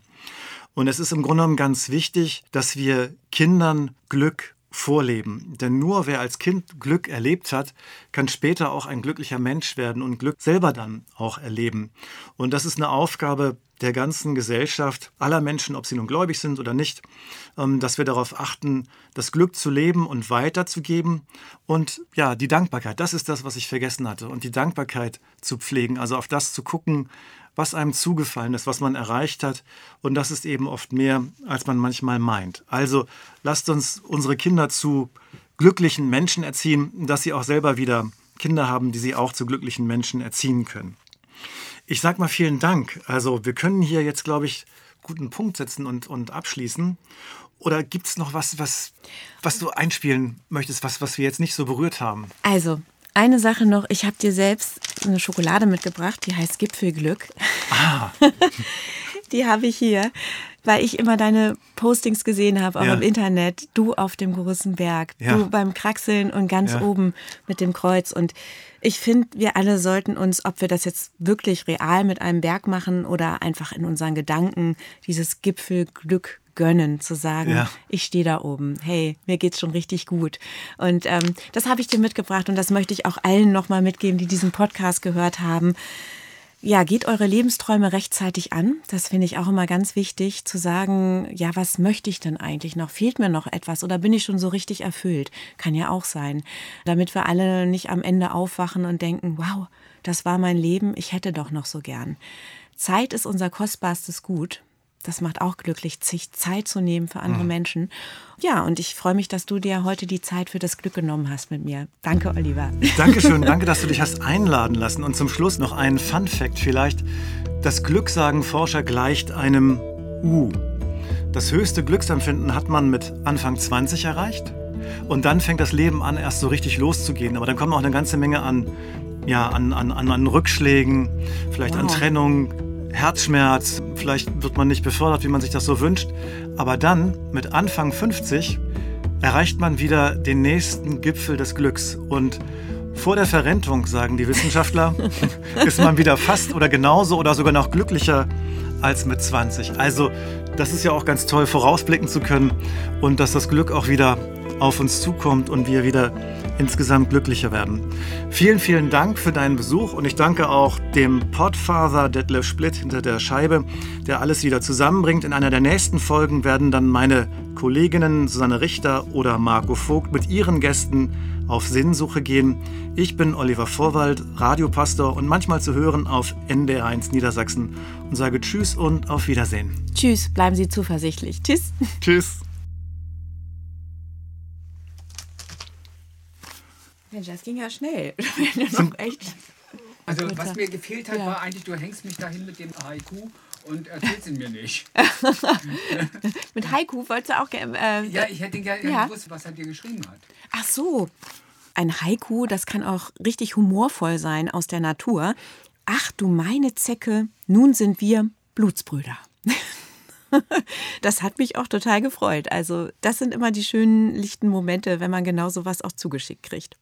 Und es ist im Grunde genommen ganz wichtig, dass wir Kindern Glück vorleben. Denn nur wer als Kind Glück erlebt hat, kann später auch ein glücklicher Mensch werden und Glück selber dann auch erleben. Und das ist eine Aufgabe der ganzen Gesellschaft, aller Menschen, ob sie nun gläubig sind oder nicht, ähm, dass wir darauf achten, das Glück zu leben und weiterzugeben. Und ja, die Dankbarkeit, das ist das, was ich vergessen hatte. Und die Dankbarkeit zu pflegen, also auf das zu gucken, was einem zugefallen ist, was man erreicht hat. Und das ist eben oft mehr, als man manchmal meint. Also lasst uns unsere Kinder zu glücklichen Menschen erziehen, dass sie auch selber wieder Kinder haben, die sie auch zu glücklichen Menschen erziehen können. Ich sage mal vielen Dank. Also wir können hier jetzt, glaube ich, guten Punkt setzen und, und abschließen. Oder gibt es noch was, was, was du einspielen möchtest, was, was wir jetzt nicht so berührt haben? Also, eine Sache noch, ich habe dir selbst eine Schokolade mitgebracht, die heißt Gipfelglück. Ah. [laughs] die habe ich hier, weil ich immer deine Postings gesehen habe, auch ja. im Internet. Du auf dem großen Berg, ja. du beim Kraxeln und ganz ja. oben mit dem Kreuz. Und ich finde, wir alle sollten uns, ob wir das jetzt wirklich real mit einem Berg machen oder einfach in unseren Gedanken, dieses Gipfelglück gönnen, zu sagen, ja. ich stehe da oben, hey, mir geht's schon richtig gut. Und ähm, das habe ich dir mitgebracht und das möchte ich auch allen nochmal mitgeben, die diesen Podcast gehört haben. Ja, geht eure Lebensträume rechtzeitig an. Das finde ich auch immer ganz wichtig, zu sagen, ja, was möchte ich denn eigentlich noch? Fehlt mir noch etwas oder bin ich schon so richtig erfüllt? Kann ja auch sein. Damit wir alle nicht am Ende aufwachen und denken, wow, das war mein Leben, ich hätte doch noch so gern. Zeit ist unser kostbarstes Gut das macht auch glücklich, sich Zeit zu nehmen für andere mhm. Menschen. Ja, und ich freue mich, dass du dir heute die Zeit für das Glück genommen hast mit mir. Danke, Oliver. Dankeschön, danke, dass du dich [laughs] hast einladen lassen. Und zum Schluss noch ein Fun Fact vielleicht. Das Glück, sagen Forscher, gleicht einem U. Das höchste Glücksempfinden hat man mit Anfang 20 erreicht. Und dann fängt das Leben an, erst so richtig loszugehen. Aber dann kommen auch eine ganze Menge an, ja, an, an, an Rückschlägen, vielleicht wow. an Trennung, Herzschmerz, vielleicht wird man nicht befördert, wie man sich das so wünscht, aber dann mit Anfang 50 erreicht man wieder den nächsten Gipfel des Glücks und vor der Verrentung, sagen die Wissenschaftler, [laughs] ist man wieder fast oder genauso oder sogar noch glücklicher als mit 20. Also das ist ja auch ganz toll, vorausblicken zu können und dass das Glück auch wieder auf uns zukommt und wir wieder insgesamt glücklicher werden. Vielen, vielen Dank für deinen Besuch und ich danke auch dem Podfather Detlef Splitt hinter der Scheibe, der alles wieder zusammenbringt. In einer der nächsten Folgen werden dann meine Kolleginnen Susanne Richter oder Marco Vogt mit ihren Gästen auf Sinnsuche gehen. Ich bin Oliver Vorwald, Radiopastor und manchmal zu hören auf NDR1 Niedersachsen und sage Tschüss und auf Wiedersehen. Tschüss, bleiben Sie zuversichtlich. Tschüss. Tschüss. Mensch, das ging ja schnell. [laughs] echt also was mir gefehlt hat, ja. war eigentlich, du hängst mich dahin mit dem Haiku und erzählst ihn mir nicht. [laughs] mit Haiku wolltest du auch gerne. Äh, ja, ich hätte gerne ja. gewusst, was er dir geschrieben hat. Ach so. Ein Haiku, das kann auch richtig humorvoll sein aus der Natur. Ach du meine Zecke, nun sind wir Blutsbrüder. [laughs] das hat mich auch total gefreut. Also, das sind immer die schönen, lichten Momente, wenn man genau sowas auch zugeschickt kriegt.